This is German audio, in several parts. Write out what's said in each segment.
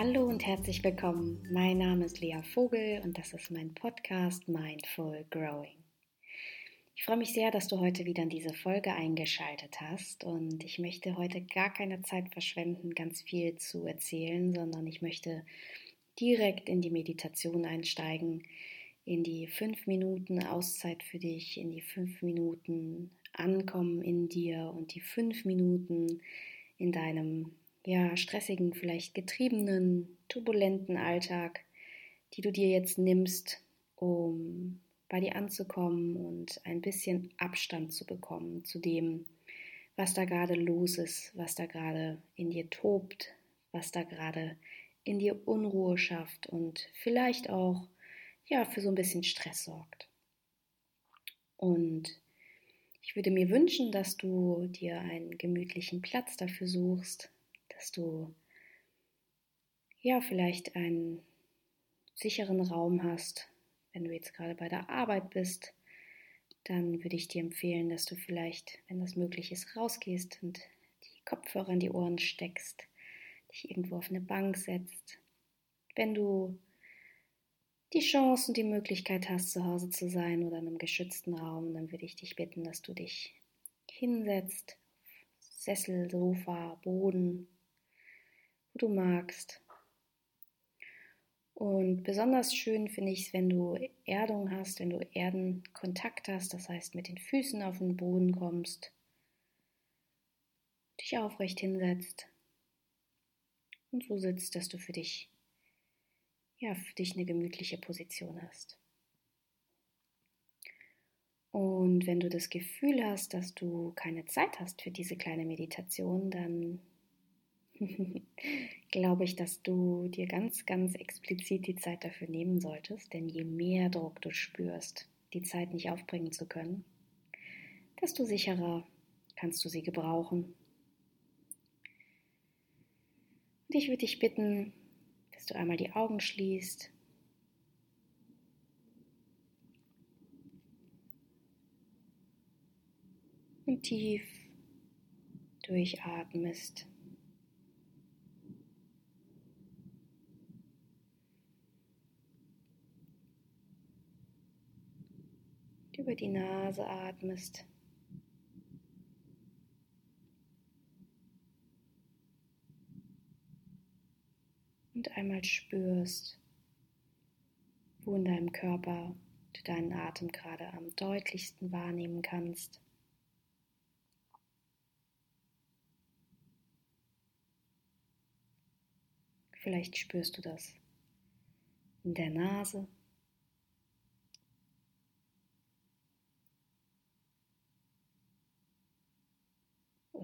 Hallo und herzlich willkommen. Mein Name ist Lea Vogel und das ist mein Podcast Mindful Growing. Ich freue mich sehr, dass du heute wieder in diese Folge eingeschaltet hast und ich möchte heute gar keine Zeit verschwenden, ganz viel zu erzählen, sondern ich möchte direkt in die Meditation einsteigen, in die fünf Minuten Auszeit für dich, in die fünf Minuten Ankommen in dir und die fünf Minuten in deinem ja stressigen, vielleicht getriebenen, turbulenten Alltag, die du dir jetzt nimmst, um bei dir anzukommen und ein bisschen Abstand zu bekommen zu dem, was da gerade los ist, was da gerade in dir tobt, was da gerade in dir Unruhe schafft und vielleicht auch ja für so ein bisschen Stress sorgt. Und ich würde mir wünschen, dass du dir einen gemütlichen Platz dafür suchst, dass du ja vielleicht einen sicheren Raum hast, wenn du jetzt gerade bei der Arbeit bist, dann würde ich dir empfehlen, dass du vielleicht, wenn das möglich ist, rausgehst und die Kopfhörer in die Ohren steckst, dich irgendwo auf eine Bank setzt. Wenn du die Chance und die Möglichkeit hast, zu Hause zu sein oder in einem geschützten Raum, dann würde ich dich bitten, dass du dich hinsetzt, Sessel, Sofa, Boden, wo du magst und besonders schön finde ich es, wenn du Erdung hast, wenn du Erdenkontakt hast, das heißt mit den Füßen auf den Boden kommst, dich aufrecht hinsetzt und so sitzt, dass du für dich, ja, für dich eine gemütliche Position hast. Und wenn du das Gefühl hast, dass du keine Zeit hast für diese kleine Meditation, dann glaube ich, dass du dir ganz, ganz explizit die Zeit dafür nehmen solltest, denn je mehr Druck du spürst, die Zeit nicht aufbringen zu können, desto sicherer kannst du sie gebrauchen. Und ich würde dich bitten, dass du einmal die Augen schließt. Und tief durchatmest. Über die Nase atmest. Und einmal spürst, wo in deinem Körper du deinen Atem gerade am deutlichsten wahrnehmen kannst. Vielleicht spürst du das in der Nase.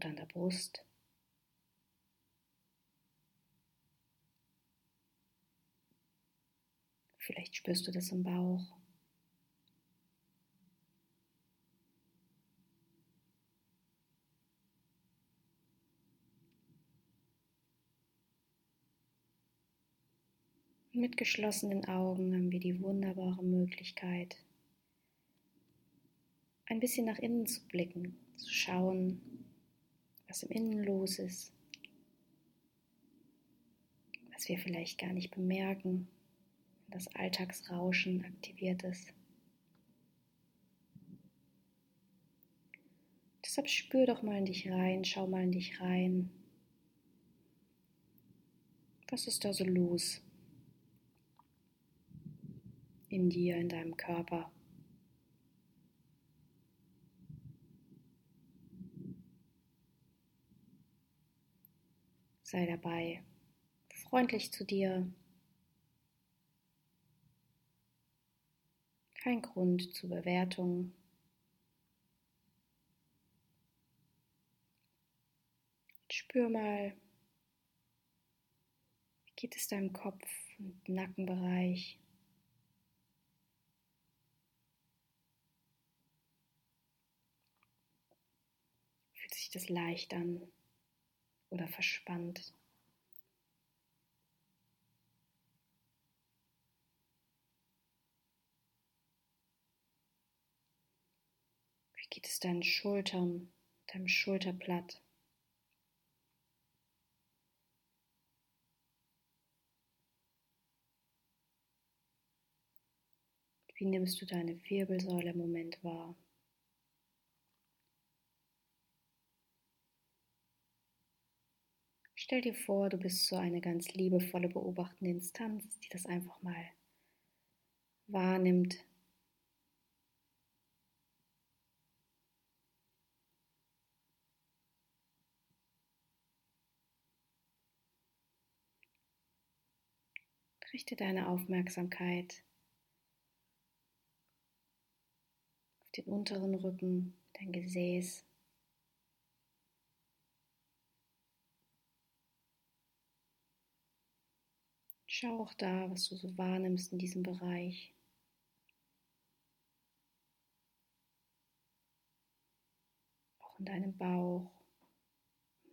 Oder an der Brust. Vielleicht spürst du das im Bauch. Mit geschlossenen Augen haben wir die wunderbare Möglichkeit, ein bisschen nach innen zu blicken, zu schauen, was im Innen los ist, was wir vielleicht gar nicht bemerken, wenn das Alltagsrauschen aktiviert ist. Deshalb spür doch mal in dich rein, schau mal in dich rein. Was ist da so los? In dir, in deinem Körper. Sei dabei freundlich zu dir. Kein Grund zur Bewertung. Spür mal, wie geht es deinem Kopf und Nackenbereich? Fühlt sich das leicht an? oder verspannt. Wie geht es deinen Schultern, deinem Schulterblatt? Wie nimmst du deine Wirbelsäule im Moment wahr? Stell dir vor, du bist so eine ganz liebevolle beobachtende Instanz, die das einfach mal wahrnimmt. Richte deine Aufmerksamkeit auf den unteren Rücken, dein Gesäß. Schau auch da, was du so wahrnimmst in diesem Bereich. Auch in deinem Bauch,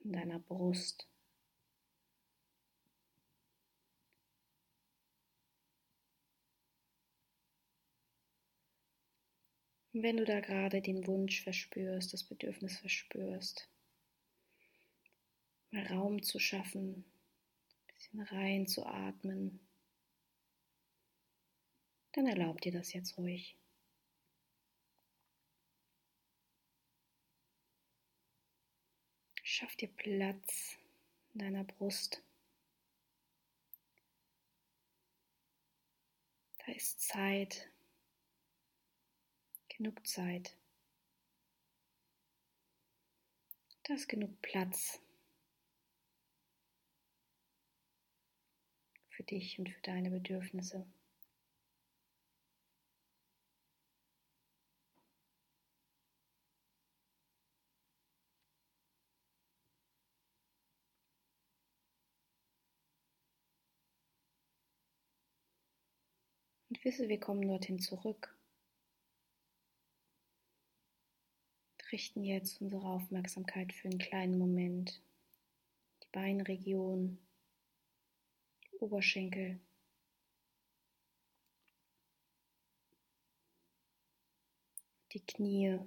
in deiner Brust. Und wenn du da gerade den Wunsch verspürst, das Bedürfnis verspürst, mal Raum zu schaffen, rein zu atmen, dann erlaub dir das jetzt ruhig. Schaff dir Platz in deiner Brust. Da ist Zeit genug Zeit. Da ist genug Platz für dich und für deine Bedürfnisse. Und wisse, wir kommen dorthin zurück. richten jetzt unsere Aufmerksamkeit für einen kleinen Moment. Die Beinregion, Oberschenkel. Die Knie.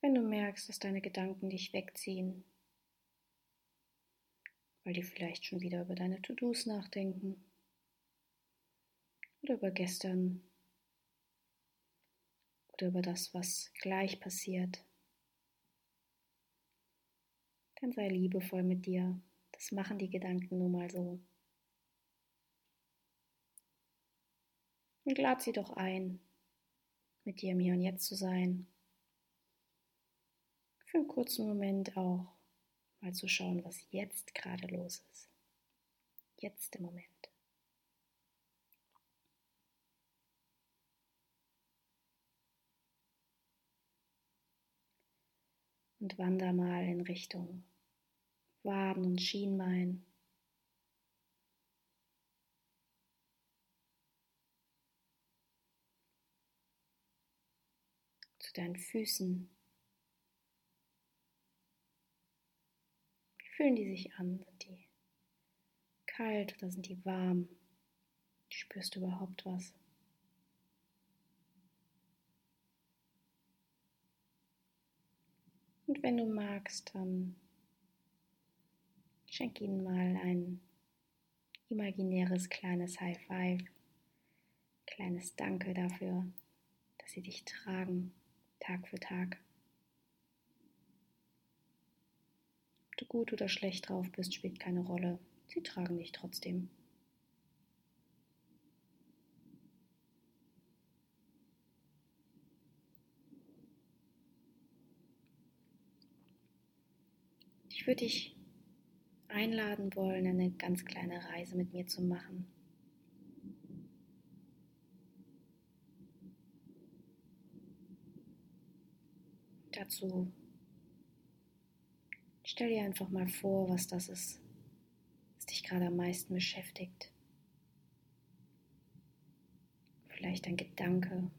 Wenn du merkst, dass deine Gedanken dich wegziehen, weil die vielleicht schon wieder über deine To-Dos nachdenken, oder über gestern oder über das, was gleich passiert. Dann sei liebevoll mit dir. Das machen die Gedanken nun mal so. Und lad sie doch ein, mit dir im Hier und Jetzt zu sein. Für einen kurzen Moment auch mal zu schauen, was jetzt gerade los ist. Jetzt im Moment. und wander mal in Richtung Waden und Schienbein. Zu deinen Füßen. Wie fühlen die sich an? Sind die kalt oder sind die warm? Spürst du überhaupt was? Und wenn du magst, dann schenk ihnen mal ein imaginäres kleines High Five, kleines Danke dafür, dass sie dich tragen, Tag für Tag. Ob du gut oder schlecht drauf bist, spielt keine Rolle. Sie tragen dich trotzdem. Ich würde dich einladen wollen, eine ganz kleine Reise mit mir zu machen. Dazu stell dir einfach mal vor, was das ist, was dich gerade am meisten beschäftigt. Vielleicht ein Gedanke,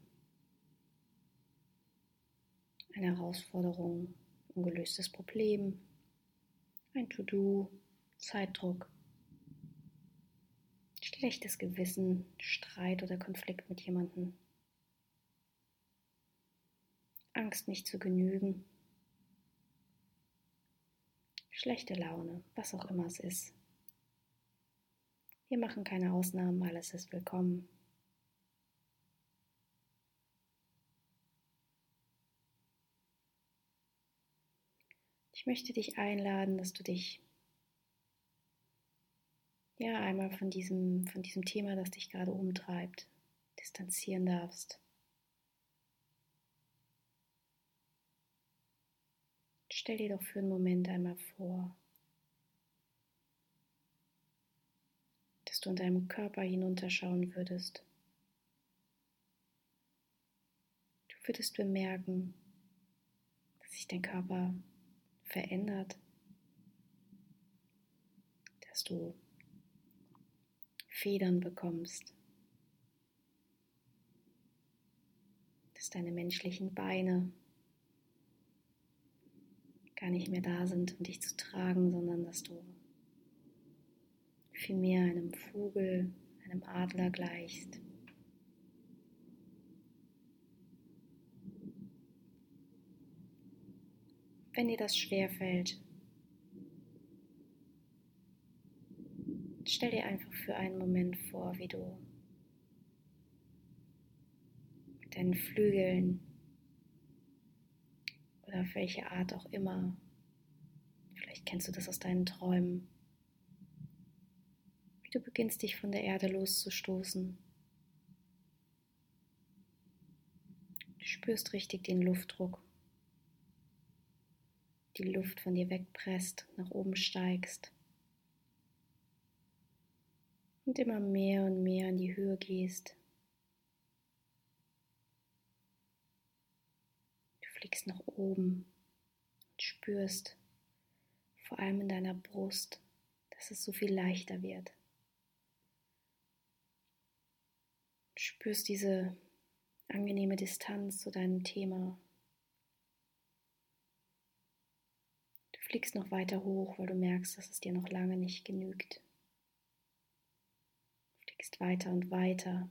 eine Herausforderung, ein gelöstes Problem ein To-Do, Zeitdruck, schlechtes Gewissen, Streit oder Konflikt mit jemandem, Angst nicht zu genügen, schlechte Laune, was auch immer es ist. Wir machen keine Ausnahmen, alles ist willkommen. Ich möchte dich einladen, dass du dich ja einmal von diesem, von diesem Thema, das dich gerade umtreibt, distanzieren darfst. Stell dir doch für einen Moment einmal vor, dass du in deinem Körper hinunterschauen würdest. Du würdest bemerken, dass sich dein Körper verändert, dass du Federn bekommst, dass deine menschlichen Beine gar nicht mehr da sind, um dich zu tragen, sondern dass du vielmehr einem Vogel, einem Adler gleichst. Wenn dir das schwerfällt, stell dir einfach für einen Moment vor, wie du mit deinen Flügeln oder auf welche Art auch immer, vielleicht kennst du das aus deinen Träumen, wie du beginnst dich von der Erde loszustoßen. Du spürst richtig den Luftdruck, die Luft von dir wegpresst, nach oben steigst und immer mehr und mehr in die Höhe gehst. Du fliegst nach oben und spürst vor allem in deiner Brust, dass es so viel leichter wird. Du spürst diese angenehme Distanz zu deinem Thema. Fliegst noch weiter hoch, weil du merkst, dass es dir noch lange nicht genügt fliegst weiter und weiter.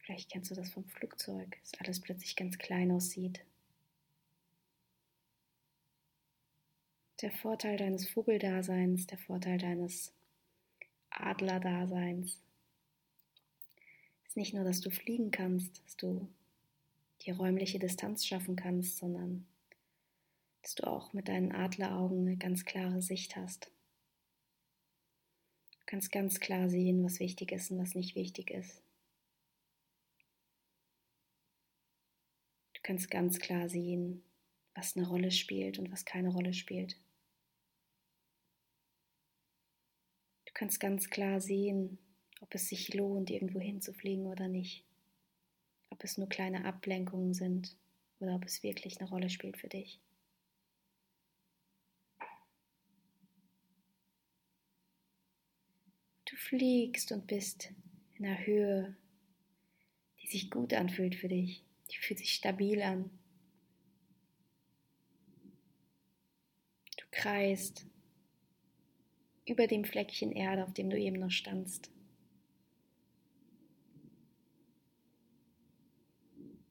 Vielleicht kennst du das vom Flugzeug, dass alles plötzlich ganz klein aussieht. Der Vorteil deines Vogeldaseins, der Vorteil deines Adlerdaseins ist nicht nur, dass du fliegen kannst, dass du die räumliche Distanz schaffen kannst, sondern dass du auch mit deinen Adleraugen eine ganz klare Sicht hast kannst ganz klar sehen, was wichtig ist und was nicht wichtig ist. Du kannst ganz klar sehen, was eine Rolle spielt und was keine Rolle spielt. Du kannst ganz klar sehen, ob es sich lohnt, irgendwo hinzufliegen oder nicht. Ob es nur kleine Ablenkungen sind oder ob es wirklich eine Rolle spielt für dich. Fliegst und bist in einer Höhe, die sich gut anfühlt für dich. Die fühlt sich stabil an. Du kreist über dem Fleckchen Erde, auf dem du eben noch standst.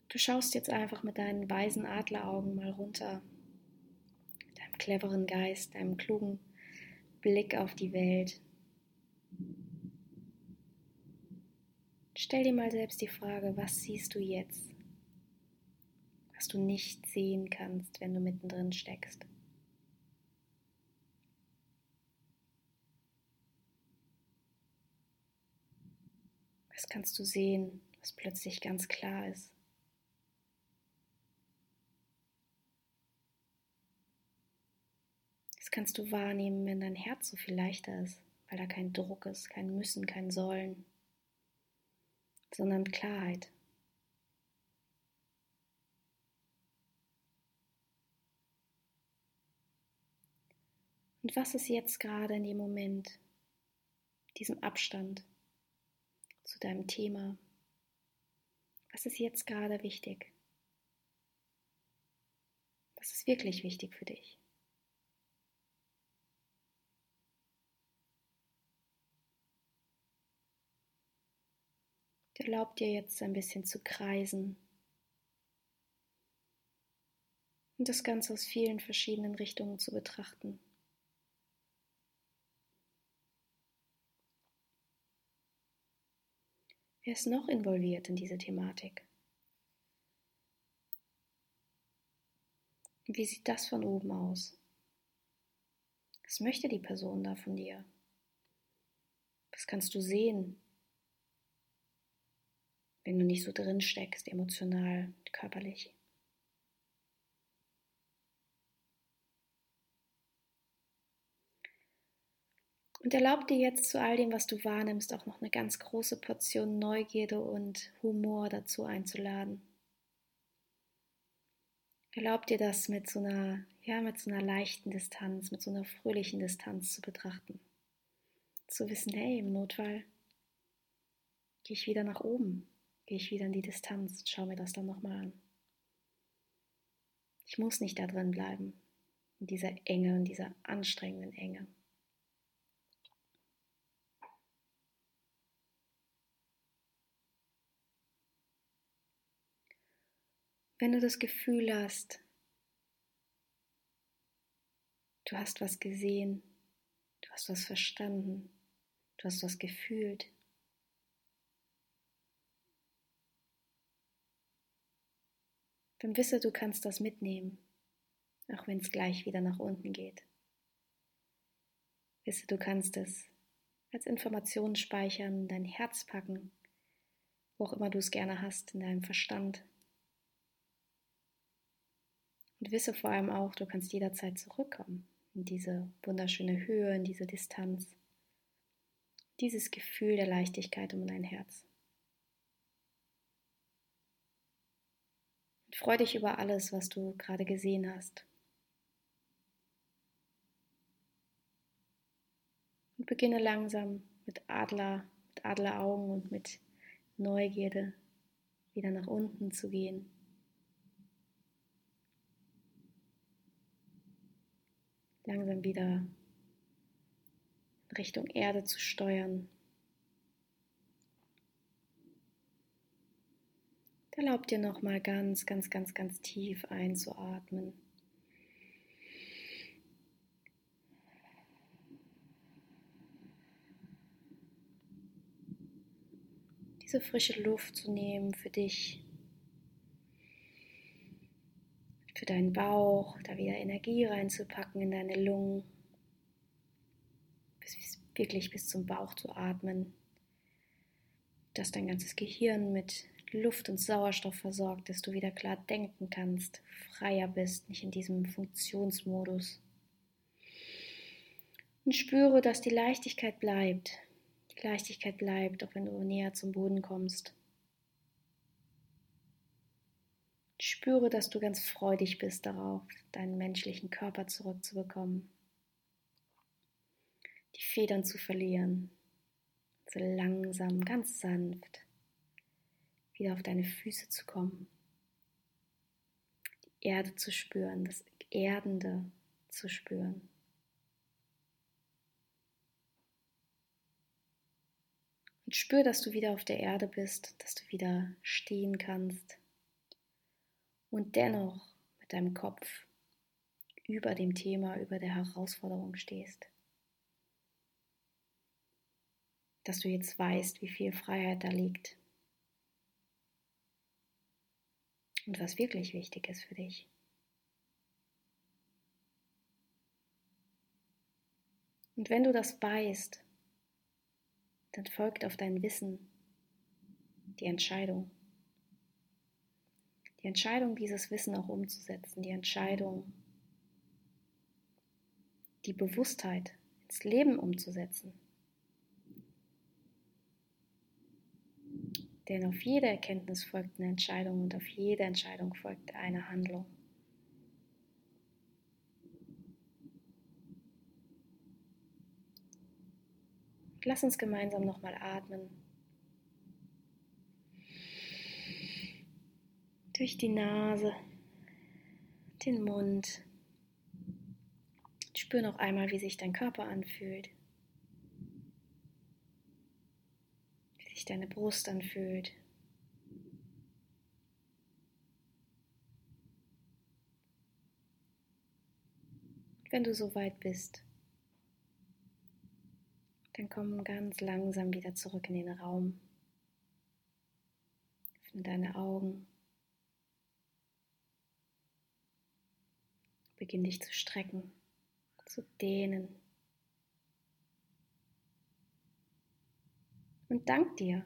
Du schaust jetzt einfach mit deinen weisen Adleraugen mal runter, deinem cleveren Geist, deinem klugen Blick auf die Welt. Stell dir mal selbst die Frage, was siehst du jetzt, was du nicht sehen kannst, wenn du mittendrin steckst. Was kannst du sehen, was plötzlich ganz klar ist? Das kannst du wahrnehmen, wenn dein Herz so viel leichter ist, weil da kein Druck ist, kein Müssen, kein Sollen sondern Klarheit. Und was ist jetzt gerade in dem Moment, diesem Abstand zu deinem Thema? Was ist jetzt gerade wichtig? Was ist wirklich wichtig für dich? erlaubt dir jetzt ein bisschen zu kreisen. Und das Ganze aus vielen verschiedenen Richtungen zu betrachten. Wer ist noch involviert in diese Thematik? Wie sieht das von oben aus? Was möchte die Person da von dir? Was kannst du sehen? Wenn du nicht so drin steckst, emotional, körperlich? Und erlaub dir jetzt zu all dem, was du wahrnimmst, auch noch eine ganz große Portion Neugierde und Humor dazu einzuladen. Erlaub dir das mit so einer, ja, mit so einer leichten Distanz, mit so einer fröhlichen Distanz zu betrachten. Zu wissen, hey, im Notfall gehe ich wieder nach oben, gehe ich wieder in die Distanz und schaue mir das dann nochmal an. Ich muss nicht da drin bleiben, in dieser Enge, in dieser anstrengenden Enge. Wenn du das Gefühl hast, du hast was gesehen, du hast was verstanden, du hast was gefühlt, dann wisse, du kannst das mitnehmen, auch wenn es gleich wieder nach unten geht. Wisse, du kannst es als Information speichern, dein Herz packen, wo auch immer du es gerne hast, in deinem Verstand. Und wisse vor allem auch, du kannst jederzeit zurückkommen in diese wunderschöne Höhe, in diese Distanz. Dieses Gefühl der Leichtigkeit um dein Herz. Freu dich über alles, was du gerade gesehen hast. Und beginne langsam mit Adler, mit Adleraugen und mit Neugierde wieder nach unten zu gehen. langsam wieder Richtung Erde zu steuern. Erlaub dir nochmal ganz, ganz, ganz, ganz tief einzuatmen. Diese frische Luft zu nehmen für dich. Für deinen Bauch, da wieder Energie reinzupacken in deine Lungen, bis, wirklich bis zum Bauch zu atmen, dass dein ganzes Gehirn mit Luft und Sauerstoff versorgt, dass du wieder klar denken kannst, freier bist, nicht in diesem Funktionsmodus. Und spüre, dass die Leichtigkeit bleibt. Die Leichtigkeit bleibt, auch wenn du näher zum Boden kommst. Spüre, dass du ganz freudig bist darauf, deinen menschlichen Körper zurückzubekommen, die Federn zu verlieren, so langsam, ganz sanft wieder auf deine Füße zu kommen, die Erde zu spüren, das Erdende zu spüren. Und spür, dass du wieder auf der Erde bist, dass du wieder stehen kannst und dennoch mit deinem Kopf über dem Thema, über der Herausforderung stehst. Dass du jetzt weißt, wie viel Freiheit da liegt und was wirklich wichtig ist für dich. Und wenn du das weißt, dann folgt auf dein Wissen die Entscheidung. Die Entscheidung, dieses Wissen auch umzusetzen, die Entscheidung, die Bewusstheit ins Leben umzusetzen. Denn auf jede Erkenntnis folgt eine Entscheidung und auf jede Entscheidung folgt eine Handlung. Lass uns gemeinsam nochmal atmen. durch die Nase, den Mund. Spür noch einmal, wie sich dein Körper anfühlt, wie sich deine Brust anfühlt. Wenn du so weit bist, dann komm ganz langsam wieder zurück in den Raum. Öffne deine Augen. Beginn dich zu strecken, zu dehnen. Und dank dir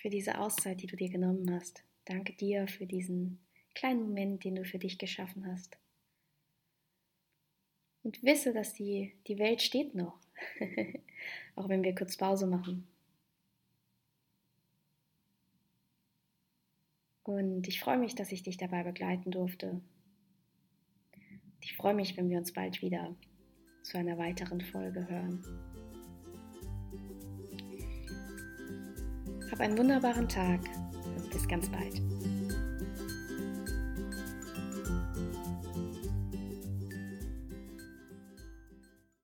für diese Auszeit, die du dir genommen hast. Danke dir für diesen kleinen Moment, den du für dich geschaffen hast. Und wisse, dass die, die Welt steht noch, auch wenn wir kurz Pause machen. Und ich freue mich, dass ich dich dabei begleiten durfte. Ich freue mich, wenn wir uns bald wieder zu einer weiteren Folge hören. Hab einen wunderbaren Tag und bis ganz bald.